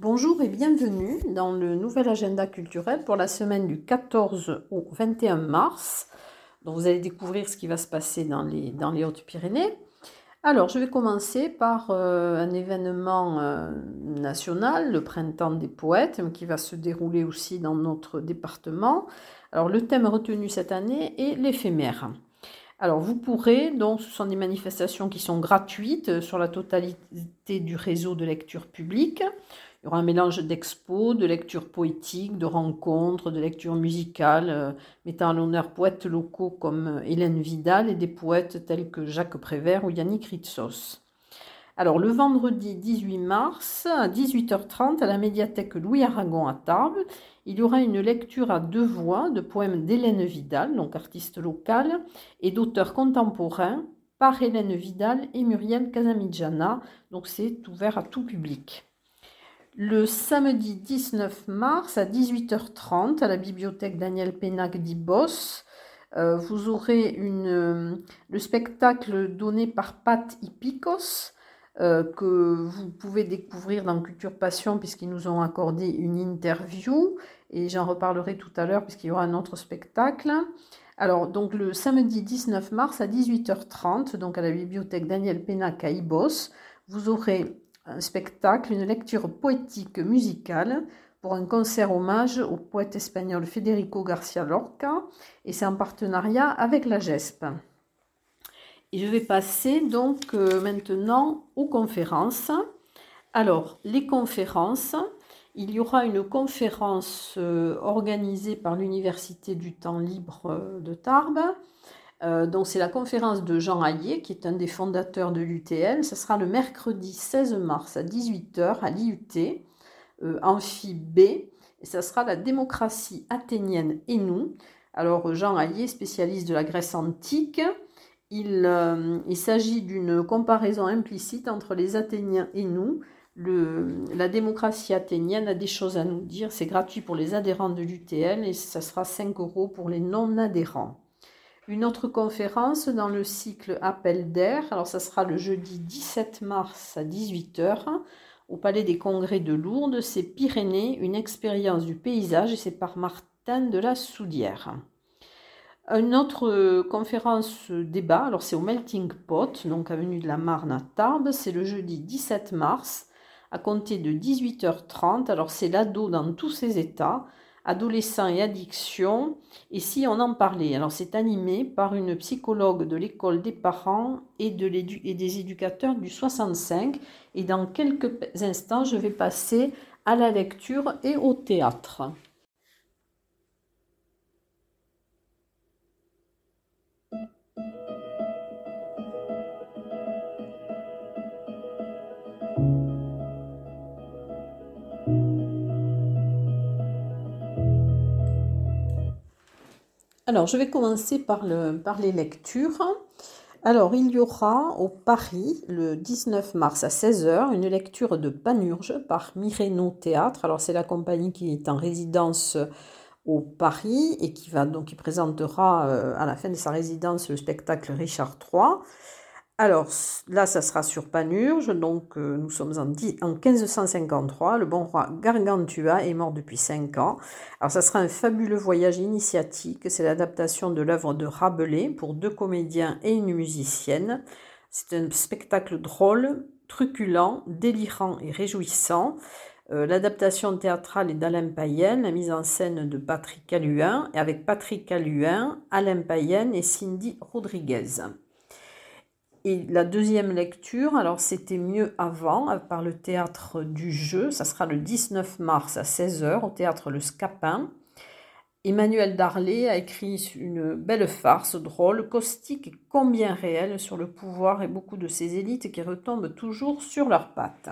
Bonjour et bienvenue dans le nouvel agenda culturel pour la semaine du 14 au 21 mars. Donc vous allez découvrir ce qui va se passer dans les, Hautes-Pyrénées. Alors, je vais commencer par euh, un événement euh, national, le Printemps des poètes, qui va se dérouler aussi dans notre département. Alors, le thème retenu cette année est l'éphémère. Alors, vous pourrez, donc, ce sont des manifestations qui sont gratuites euh, sur la totalité du réseau de lecture publique. Il y aura un mélange d'expos, de lectures poétiques, de rencontres, de lectures musicales, euh, mettant à l'honneur poètes locaux comme euh, Hélène Vidal et des poètes tels que Jacques Prévert ou Yannick Ritsos. Alors, le vendredi 18 mars, à 18h30, à la médiathèque Louis Aragon à Tarbes, il y aura une lecture à deux voix de poèmes d'Hélène Vidal, donc artiste locale, et d'auteurs contemporains par Hélène Vidal et Muriel Casamidjana. Donc, c'est ouvert à tout public le samedi 19 mars à 18h30 à la bibliothèque Daniel Pénac d'Ibos. Euh, vous aurez euh, le spectacle donné par Pat Ipikos euh, que vous pouvez découvrir dans Culture Passion puisqu'ils nous ont accordé une interview et j'en reparlerai tout à l'heure puisqu'il y aura un autre spectacle. Alors, donc le samedi 19 mars à 18h30, donc à la bibliothèque Daniel Pénac à Ibos, vous aurez un spectacle, une lecture poétique musicale pour un concert hommage au poète espagnol Federico Garcia Lorca et c'est en partenariat avec la GESP. Et je vais passer donc euh, maintenant aux conférences. Alors, les conférences, il y aura une conférence euh, organisée par l'Université du temps libre euh, de Tarbes donc c'est la conférence de Jean Hayet, qui est un des fondateurs de l'UTL. Ce sera le mercredi 16 mars à 18h à l'IUT, Amphi B. Et ça sera la démocratie athénienne et nous. Alors Jean Hayet, spécialiste de la Grèce antique, il, euh, il s'agit d'une comparaison implicite entre les Athéniens et nous. La démocratie athénienne a des choses à nous dire. C'est gratuit pour les adhérents de l'UTL et ça sera 5 euros pour les non-adhérents. Une autre conférence dans le cycle Appel d'air, alors ça sera le jeudi 17 mars à 18h au Palais des Congrès de Lourdes, c'est Pyrénées, une expérience du paysage et c'est par Martin de la Soudière. Une autre conférence débat, alors c'est au Melting Pot, donc avenue de la Marne à Tarbes, c'est le jeudi 17 mars à compter de 18h30. Alors c'est l'ado dans tous ses états adolescents et addiction. Et si on en parlait Alors c'est animé par une psychologue de l'école des parents et des éducateurs du 65. Et dans quelques instants, je vais passer à la lecture et au théâtre. Alors, je vais commencer par, les lectures. Alors, il y aura au Paris, le 19 mars à 16h, une lecture de Panurge par Mireno Théâtre. Alors, c'est la compagnie qui est en résidence au Paris et qui présentera euh, à la fin de sa résidence le spectacle Richard III. Alors là, ça sera sur Panurge, donc euh, nous sommes en, en, 1553, le bon roi Gargantua est mort depuis 5 ans. Alors ça sera un fabuleux voyage initiatique, c'est l'adaptation de l'œuvre de Rabelais pour deux comédiens et une musicienne. C'est un spectacle drôle, truculent, délirant et réjouissant. Euh, l'adaptation théâtrale est d'Alain Payen, la mise en scène de Patrick Caluin, et avec Patrick Caluin, Alain Payen et Cindy Rodriguez. Et la deuxième lecture, alors c'était mieux avant, euh, par le théâtre du jeu, ça sera le 19 mars à 16h au théâtre Le Scapin. Emmanuel Darlé a écrit une belle farce drôle, caustique combien réelle sur le pouvoir et beaucoup de ces élites qui retombent toujours sur leurs pattes.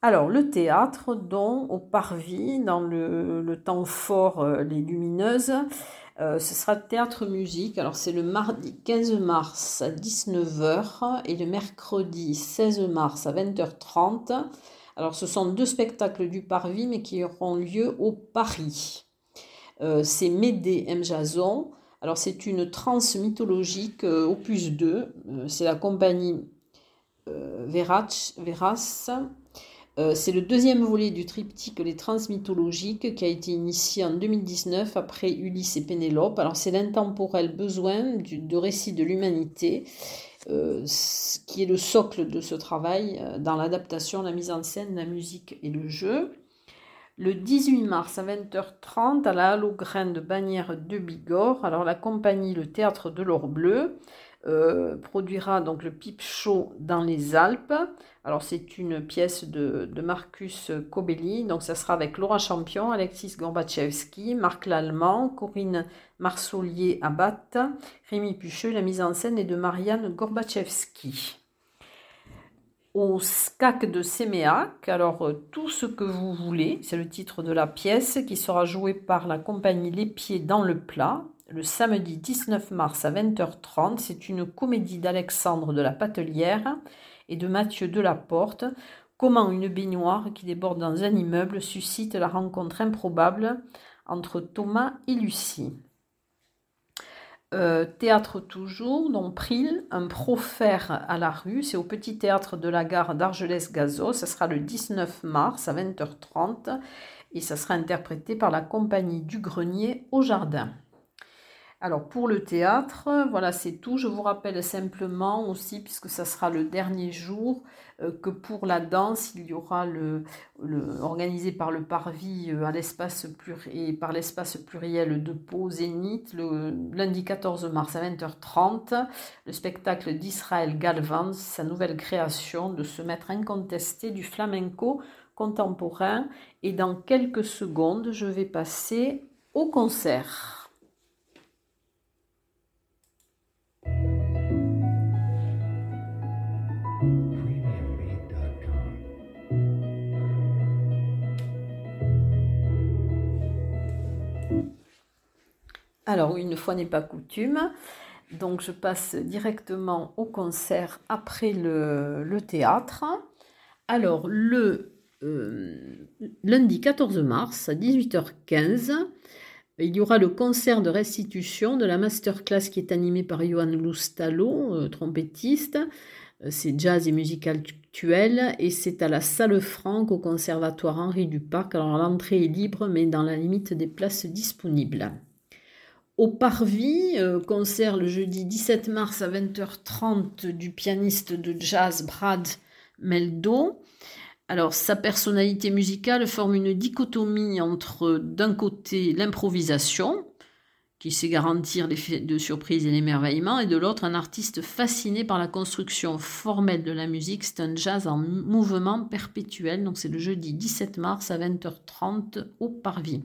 Alors, le théâtre, dont au parvis, dans le, le temps fort, euh, les lumineuses, euh, ce sera théâtre-musique. Alors, c'est le mardi 15 mars à 19h et le mercredi 16 mars à 20h30. Alors, ce sont deux spectacles du Parvis, mais qui auront lieu au Paris. Euh, c'est Médée M. Jason Alors c'est une transe mythologique opus 2. c'est la compagnie Veras. C'est le deuxième volet du triptyque Les Trans mythologiques qui a été initié en 2019 après Ulysse et Pénélope. Alors c'est l'intemporel besoin de récit de l'humanité euh, qui est le socle de ce travail euh, dans l'adaptation, la mise en scène, la musique et le jeu. Le 18 mars à 20h30 à la Halograine de Bagnères de Bigorre, alors la compagnie Le Théâtre de l'Or Bleu euh, produira donc le Pipe Show dans les Alpes. Alors c'est une pièce de, Marcus Kobeli, donc ça sera avec Laura Champion, Alexis Gorbachevski, Marc Lallemand, Corinne Marsolier Abat, Rémi Pucheux, la mise en scène est de Marianne Gorbachevski. Au SCAC de Séméac, alors euh, tout ce que vous voulez, c'est le titre de la pièce qui sera jouée par la compagnie Les Pieds dans le plat, le samedi 19 mars à 20h30. C'est une comédie d'Alexandre de la Patelière et de Mathieu Delaporte. Comment une baignoire qui déborde dans un immeuble suscite la rencontre improbable entre Thomas et Lucie? Euh, théâtre toujours, donc Pril, un profère à la rue, c'est au petit théâtre de la gare d'Argelès-Gazo, ça sera le 19 mars à 20h30 et ça sera interprété par la compagnie du Grenier au Jardin. Alors pour le théâtre, voilà c'est tout. Je vous rappelle simplement aussi, puisque ça sera le dernier jour, euh, que pour la danse, il y aura le, organisé par le Parvis euh, à l'espace et par l'espace pluriel de Pau Zénith le lundi 14 mars à 20h30, le spectacle d'Israël Galvan, sa nouvelle création de ce maître incontesté du flamenco contemporain. Et dans quelques secondes, je vais passer au concert. Alors, une fois n'est pas coutume, donc je passe directement au concert après le, théâtre. Alors, le euh, lundi 14 mars à 18h15, il y aura le concert de restitution de la masterclass qui est animée par Johan Loustalo, euh, trompettiste. Euh, c'est jazz et musique actuelle et c'est à la Salle Franck au Conservatoire Henri Duparc. Alors l'entrée est libre mais dans la limite des places disponibles. Au Parvis, euh, concert le jeudi 17 mars à 20h30 du pianiste de jazz Brad Meldo. Alors, sa personnalité musicale forme une dichotomie entre, d'un côté, l'improvisation, qui sait garantir l'effet de surprise et l'émerveillement, et de l'autre, un artiste fasciné par la construction formelle de la musique. C'est un jazz en mouvement perpétuel. Donc, c'est le jeudi 17 mars à 20h30 au Parvis.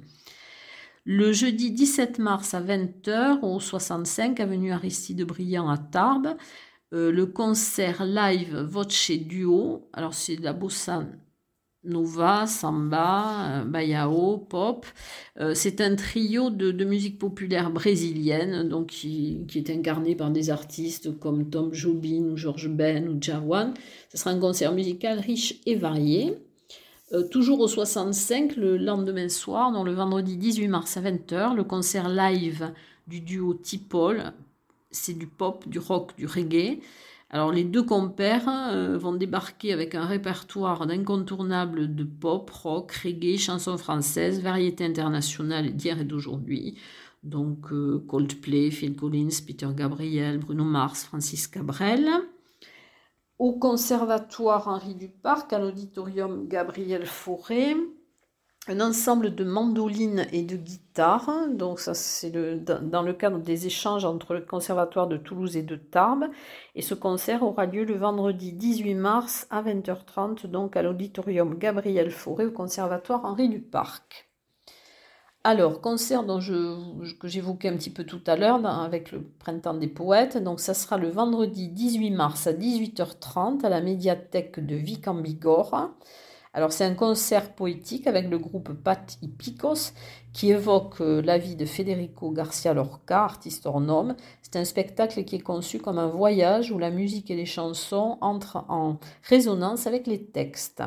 Le jeudi 17 mars à 20h au 65 avenue Aristide Briand à Tarbes, euh, le concert live Voce Duo. Alors c'est de la bossa nova, samba, euh, bayao, pop. Euh, c'est un trio de, musique populaire brésilienne donc qui, est incarné par des artistes comme Tom Jobim ou George Ben ou Jawan. Ce sera un concert musical riche et varié. Euh, toujours au 65, le lendemain soir, donc le vendredi 18 mars à 20h, le concert live du duo Tipol. C'est du pop, du rock, du reggae. Alors les deux compères euh, vont débarquer avec un répertoire d'incontournables de pop, rock, reggae, chansons françaises, variétés internationales d'hier et d'aujourd'hui. Donc euh, Coldplay, Phil Collins, Peter Gabriel, Bruno Mars, Francis Cabrel au Conservatoire Henri Duparc, à l'auditorium Gabriel Fauré, un ensemble de mandolines et de guitares. Donc ça c'est dans le cadre des échanges entre le Conservatoire de Toulouse et de Tarbes. Et ce concert aura lieu le vendredi 18 mars à 20h30, donc à l'auditorium Gabriel Fauré au Conservatoire Henri Duparc. Alors, concert que j'évoquais un petit peu tout à l'heure avec le Printemps des Poètes. Donc, ça sera le vendredi 18 mars à 18h30 à la médiathèque de Vic. Alors, c'est un concert poétique avec le groupe Pat y qui évoque euh, la vie de Federico Garcia Lorca, artiste hors. C'est un spectacle qui est conçu comme un voyage où la musique et les chansons entrent en résonance avec les textes.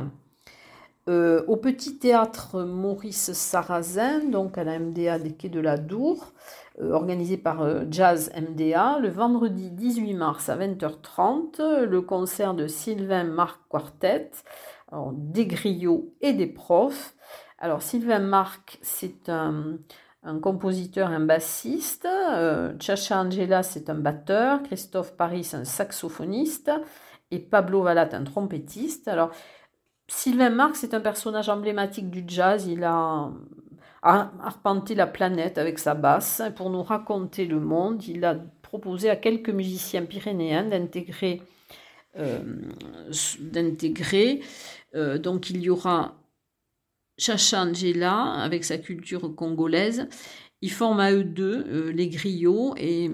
Euh, au petit théâtre Maurice Sarrazin, donc à la MDA des Quais de la Dour, euh, organisé par euh, Jazz MDA, le vendredi 18 mars à 20h30, le concert de Sylvain Marc Quartet, des griots et des profs. Alors Sylvain Marc, c'est un, compositeur, un bassiste, Chacha Angela, c'est un batteur, Christophe Paris, un saxophoniste, et Pablo Valat, un trompettiste. Alors Sylvain Marx est un personnage emblématique du jazz. Il a arpenté la planète avec sa basse pour nous raconter le monde. Il a proposé à quelques musiciens pyrénéens d'intégrer. Euh, d'intégrer. Euh, donc il y aura Chacha Angela avec sa culture congolaise. Ils forment à eux deux euh, les griots et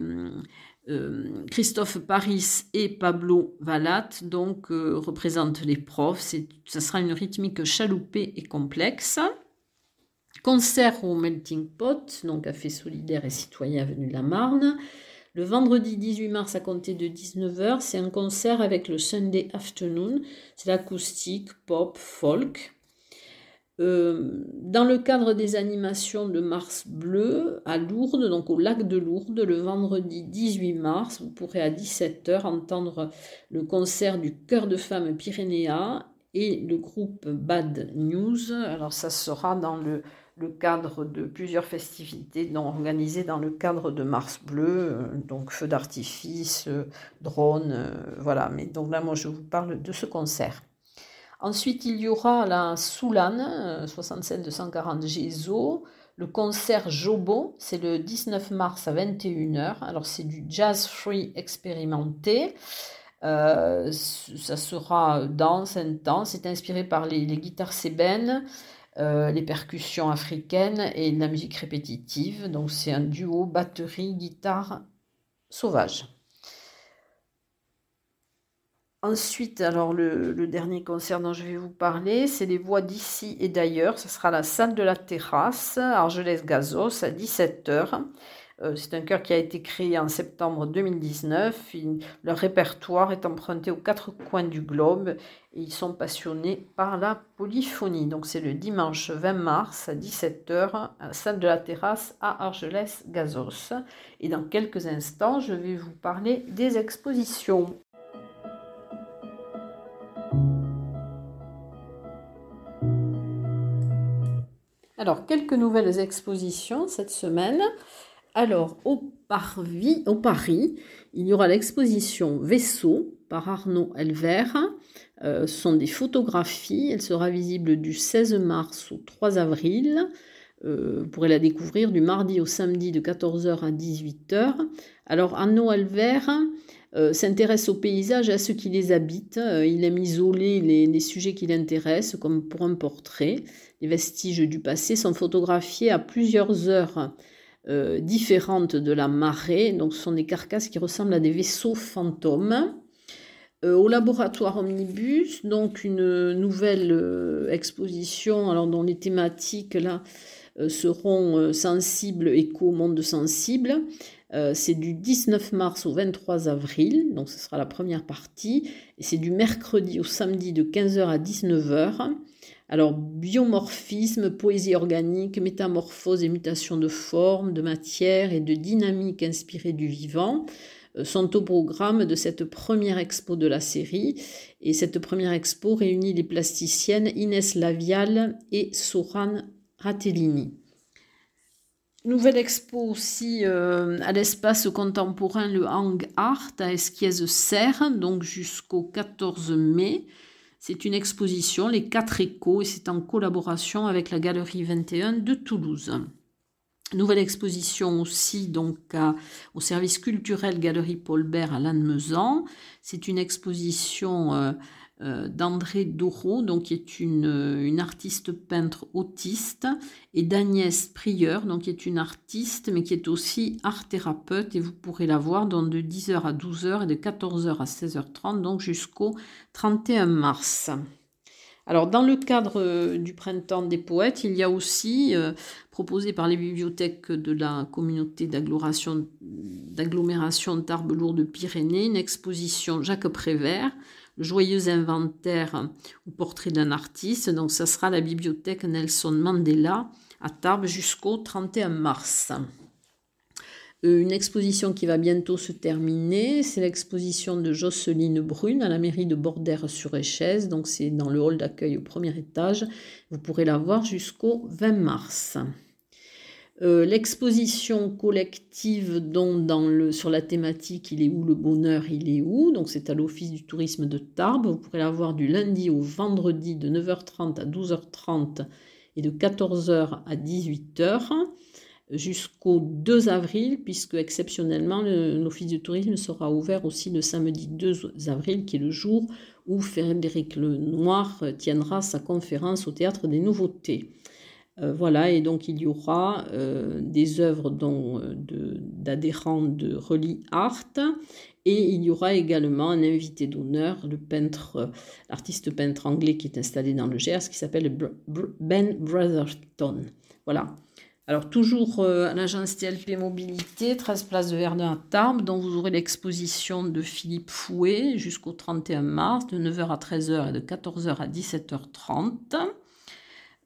euh, Christophe Paris et Pablo Valat donc euh, représentent les profs. Ça sera une rythmique chaloupée et complexe. Concert au Melting Pot, donc café solidaire et citoyen venu de la Marne. Le vendredi 18 mars à compter de 19h, c'est un concert avec le Sunday Afternoon. C'est l'acoustique, pop, folk. Euh, dans le cadre des animations de Mars Bleu à Lourdes, donc au lac de Lourdes, le vendredi 18 mars, vous pourrez à 17h entendre le concert du Chœur de Femmes Pyrénéa et le groupe Bad News. Alors ça sera dans le, cadre de plusieurs festivités organisées dans le cadre de Mars Bleu, euh, donc feu d'artifice, euh, drone, voilà. Mais donc là, moi, je vous parle de ce concert. Ensuite, il y aura la Soulane, 67 240 Gézo, le concert Jobo, c'est le 19 mars à 21h. Alors, c'est du jazz free expérimenté. Euh, ça sera dense, intense. C'est inspiré par les, guitares sébènes, euh, les percussions africaines et la musique répétitive. Donc, c'est un duo batterie-guitare sauvage. Ensuite, alors le, dernier concert dont je vais vous parler, c'est les voix d'ici et d'ailleurs. Ce sera la salle de la terrasse, Argelès-Gazos, à 17h. Euh, c'est un chœur qui a été créé en septembre 2019. leur répertoire est emprunté aux quatre coins du globe et ils sont passionnés par la polyphonie. Donc c'est le dimanche 20 mars à 17h à la salle de la terrasse à Argelès-Gazos. Et dans quelques instants, je vais vous parler des expositions. Alors, quelques nouvelles expositions cette semaine. Alors, au, Paris, il y aura l'exposition Vaisseau par Arnaud Elver. Euh, ce sont des photographies. Elle sera visible du 16 mars au 3 avril. Euh, vous pourrez la découvrir du mardi au samedi de 14h à 18h. Alors, Arnaud Elver euh, s'intéresse aux paysages à ceux qui les habitent. Euh, il aime isoler les, sujets qui l'intéressent, comme pour un portrait. Les vestiges du passé sont photographiés à plusieurs heures euh, différentes de la marée. Donc, ce sont des carcasses qui ressemblent à des vaisseaux fantômes. au laboratoire Omnibus, donc une nouvelle exposition alors dont les thématiques là seront sensibles, éco, monde sensible. Euh, c'est du 19 mars au 23 avril, donc ce sera la première partie. Et c'est du mercredi au samedi de 15h à 19h. Alors, biomorphisme, poésie organique, métamorphose et mutation de forme, de matière et de dynamique inspirée du vivant euh, sont au programme de cette première expo de la série. Et cette première expo réunit les plasticiennes Inès Lavial et Soran Ratellini. Nouvelle expo aussi euh, à l'espace contemporain, le Hang Art à Esquiez-Serre, donc jusqu'au 14 mai. C'est une exposition, les quatre échos, et c'est en collaboration avec la Galerie 21 de Toulouse. Nouvelle exposition aussi donc au service culturel Galerie Paul Bert à Lannemezan. C'est une exposition euh, euh, d'André Doro, donc qui est une, une, artiste peintre autiste, et d'Agnès Prieur, donc qui est une artiste, mais qui est aussi art thérapeute, et vous pourrez la voir donc de 10h à 12h et de 14h à 16h30, donc jusqu'au 31 mars. Alors, dans le cadre euh, du printemps des poètes, il y a aussi, euh, proposé par les bibliothèques de la communauté d'agglomération Tarbes-Lourdes-Pyrénées, une exposition Jacques Prévert, joyeux inventaire ou portrait d'un artiste. Donc ça sera la bibliothèque Nelson Mandela à Tarbes jusqu'au 31 mars. Euh, une exposition qui va bientôt se terminer, c'est l'exposition de Jocelyne Brune à la mairie de Bordère-sur-Échèze. Donc c'est dans le hall d'accueil au premier étage. Vous pourrez la voir jusqu'au 20 mars. Euh, l'exposition collective dont dans le, sur la thématique Il est où le bonheur, il est où Donc c'est à l'Office du tourisme de Tarbes. Vous pourrez la voir du lundi au vendredi de 9h30 à 12h30 et de 14h à 18h jusqu'au 2 avril, puisque exceptionnellement l'Office du tourisme sera ouvert aussi le samedi 2 avril, qui est le jour où Frédéric Lenoir tiendra sa conférence au Théâtre des Nouveautés. Euh, voilà, et donc il y aura euh, des œuvres euh, d'adhérents de, de Reli Art et il y aura également un invité d'honneur, le peintre, l'artiste peintre anglais qui est installé dans le Gers, qui s'appelle Ben Brotherton. Voilà. Alors toujours à l'agence TLP Mobilité, 13 place de Verdun à Tarbes, dont vous aurez l'exposition de Philippe Fouet jusqu'au 31 mars, de 9h à 13h et de 14h à 17h30.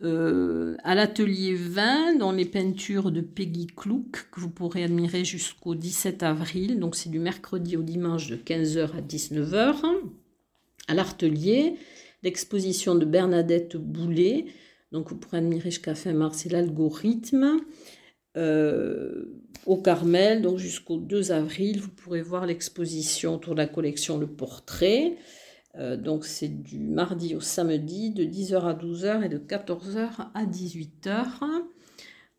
Euh, à l'atelier 20, dans les peintures de Peggy Clouk, que vous pourrez admirer jusqu'au 17 avril. Donc c'est du mercredi au dimanche de 15h à 19h. À l'atelier, l'exposition de Bernadette Boulet. Donc vous pourrez admirer jusqu'à fin mars, c'est l'algorithme. Euh, au Carmel, donc jusqu'au 2 avril, vous pourrez voir l'exposition autour de la collection Le Portrait. Euh, donc c'est du mardi au samedi de 10h à 12h et de 14h à 18h.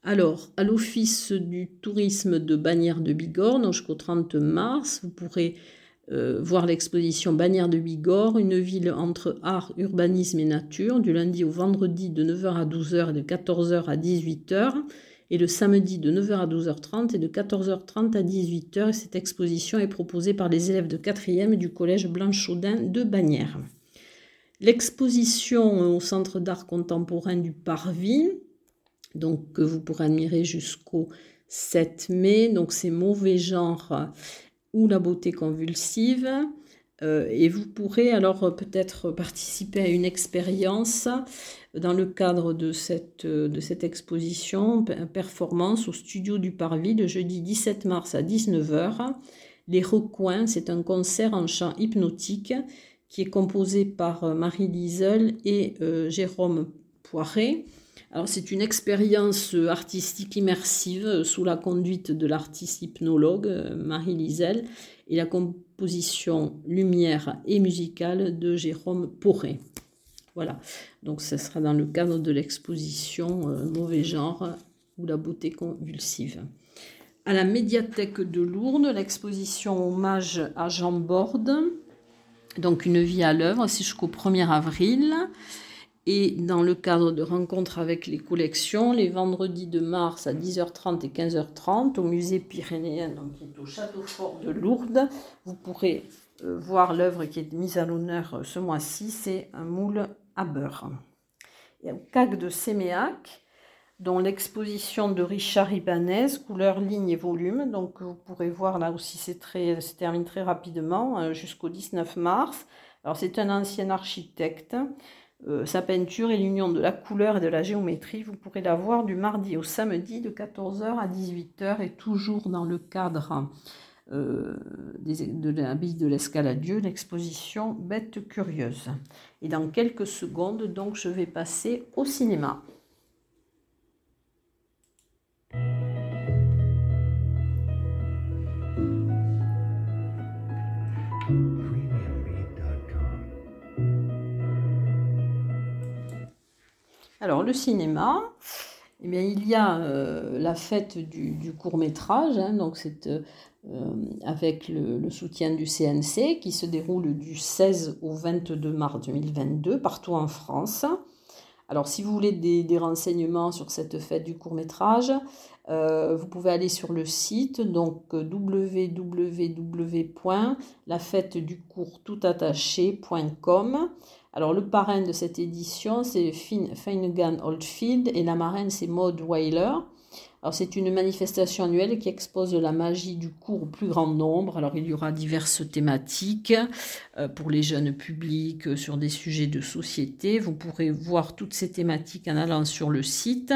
Alors, à l'Office du tourisme de Bagnères de Bigorre, jusqu'au 30 mars, vous pourrez euh, voir l'exposition Bagnères de Bigorre, une ville entre art, urbanisme et nature, du lundi au vendredi de 9h à 12h et de 14h à 18h et le samedi de 9h à 12h30 et de 14h30 à 18h. Cette exposition est proposée par les élèves de 4e du collège Blanchaudin de Bagnères. L'exposition au Centre d'art contemporain du Parvis, donc que vous pourrez admirer jusqu'au 7 mai, donc c'est mauvais genre la beauté convulsive. Euh, et vous pourrez alors peut-être participer à une expérience dans le cadre de cette, euh, exposition, performance au studio du Parvis le jeudi 17 mars à 19h. Les Recoins, c'est un concert en chant hypnotique qui est composé par euh, Marie Liesel et euh, Jérôme Poiré. Alors c'est une expérience artistique immersive sous la conduite de l'artiste hypnologue Marie Liesel et la composition lumière et musicale de Jérôme Poiré. Voilà, donc ce sera dans le cadre de l'exposition euh, Mauvais genre ou la beauté convulsive. À la médiathèque de Lourdes, l'exposition Hommage à Jean Borde, donc une vie à l'œuvre, c'est jusqu'au 1er avril. Et dans le cadre de rencontres avec les collections, les vendredis de mars à 10h30 et 15h30 au musée pyrénéen, donc qui est au château fort de Lourdes, vous pourrez euh, voir l'œuvre qui est mise à l'honneur euh, ce mois-ci, c'est un moule à beurre. Il y a CAC de Séméac, dont l'exposition de Richard Ibanez, couleur, ligne et volume. Donc vous pourrez voir là aussi, c'est très, se termine très rapidement euh, jusqu'au 19 mars. Alors c'est un ancien architecte. Euh, sa peinture et l'union de la couleur et de la géométrie, vous pourrez la voir du mardi au samedi de 14h à 18h et toujours dans le cadre euh, de la bille de l'escaladieu, l'exposition Bête curieuse. Et dans quelques secondes, donc, je vais passer au cinéma. Alors, le cinéma, eh il y a euh, la fête du, court métrage, hein, donc c'est euh, avec le, soutien du CNC qui se déroule du 16 au 22 mars 2022 partout en France. Alors si vous voulez des, renseignements sur cette fête du court métrage, euh, vous pouvez aller sur le site donc www.lafêteducourtoutattaché.com. Alors le parrain de cette édition c'est Finnegan Oldfield et la marraine c'est Maud Weiler c'est une manifestation annuelle qui expose la magie du cours au plus grand nombre. Alors il y aura diverses thématiques euh, pour les jeunes publics euh, sur des sujets de société. Vous pourrez voir toutes ces thématiques en allant sur le site.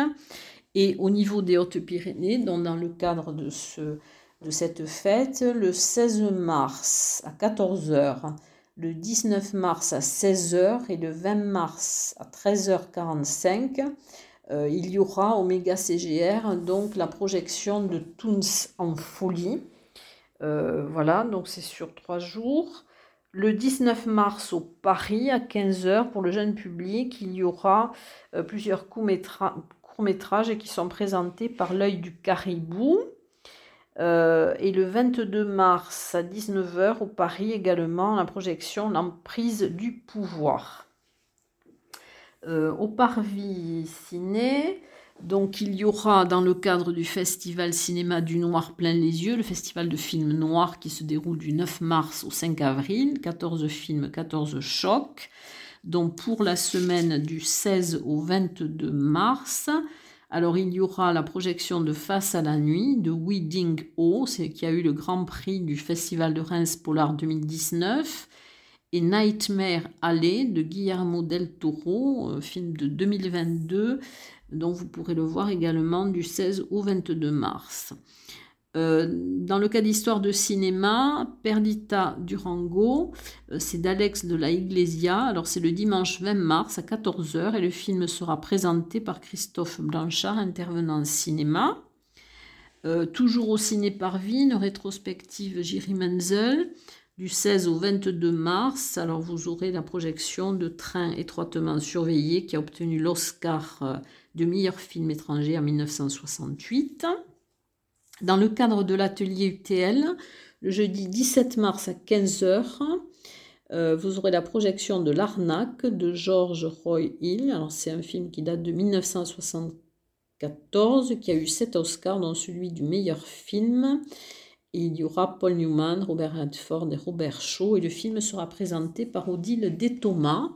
Et au niveau des Hautes-Pyrénées, dans le cadre de, ce, de cette fête, le 16 mars à 14h, le 19 mars à 16h et le 20 mars à 13h45, euh, il y aura Omega CGR, donc la projection de Toons en folie. Euh, voilà, donc c'est sur trois jours. Le 19 mars au Paris à 15h pour le jeune public, il y aura euh, plusieurs courts-métrages qui sont présentés par l'œil du caribou. et le 22 mars à 19h au Paris également la projection L'emprise du pouvoir. Euh, au Parvis Ciné. Donc il y aura dans le cadre du festival cinéma du noir plein les yeux, le festival de films noirs qui se déroule du 9 mars au 5 avril, 14 films, 14 chocs. Donc pour la semaine du 16 au 22 mars, alors il y aura la projection de Face à la nuit de Weeding Ho, qui a eu le grand prix du festival de Reims Polar 2019 et Nightmare Alley de Guillermo del Toro, film de 2022, dont vous pourrez le voir également du 16 au 22 mars. Euh, dans le cas d'histoire de cinéma, Perdita Durango, euh, c'est d'Alex de la Iglesia. Alors c'est le dimanche 20 mars à 14h et le film sera présenté par Christophe Blanchard, intervenant en cinéma. Euh, toujours au ciné Parvis, une rétrospective Jiri Menzel du 16 au 22 mars. Alors vous aurez la projection de Train étroitement surveillé qui a obtenu l'Oscar euh, de meilleur film étranger en 1968. Dans le cadre de l'atelier UTL, le jeudi 17 mars à 15h, euh, vous aurez la projection de L'Arnaque de George Roy Hill. Alors c'est un film qui date de 1974, qui a eu 7 Oscars, dont celui du meilleur film il y aura Paul Newman, Robert Redford et Robert Shaw. Et le film sera présenté par Odile Thomas.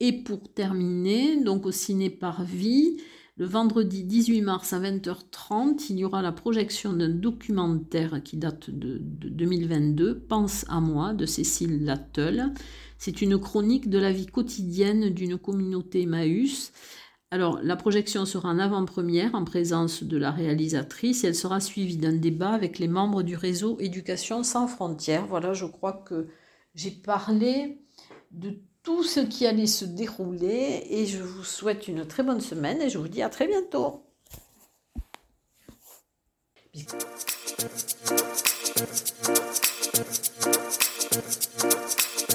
Et pour terminer, donc au ciné par vie, le vendredi 18 mars à 20h30, il y aura la projection d'un documentaire qui date de, de, 2022, Pense à moi, de Cécile Lattel. C'est une chronique de la vie quotidienne d'une communauté Emmaüs alors, la projection sera en avant-première en présence de la réalisatrice et elle sera suivie d'un débat avec les membres du réseau Éducation sans frontières. Voilà, je crois que j'ai parlé de tout ce qui allait se dérouler et je vous souhaite une très bonne semaine et je vous dis à très bientôt.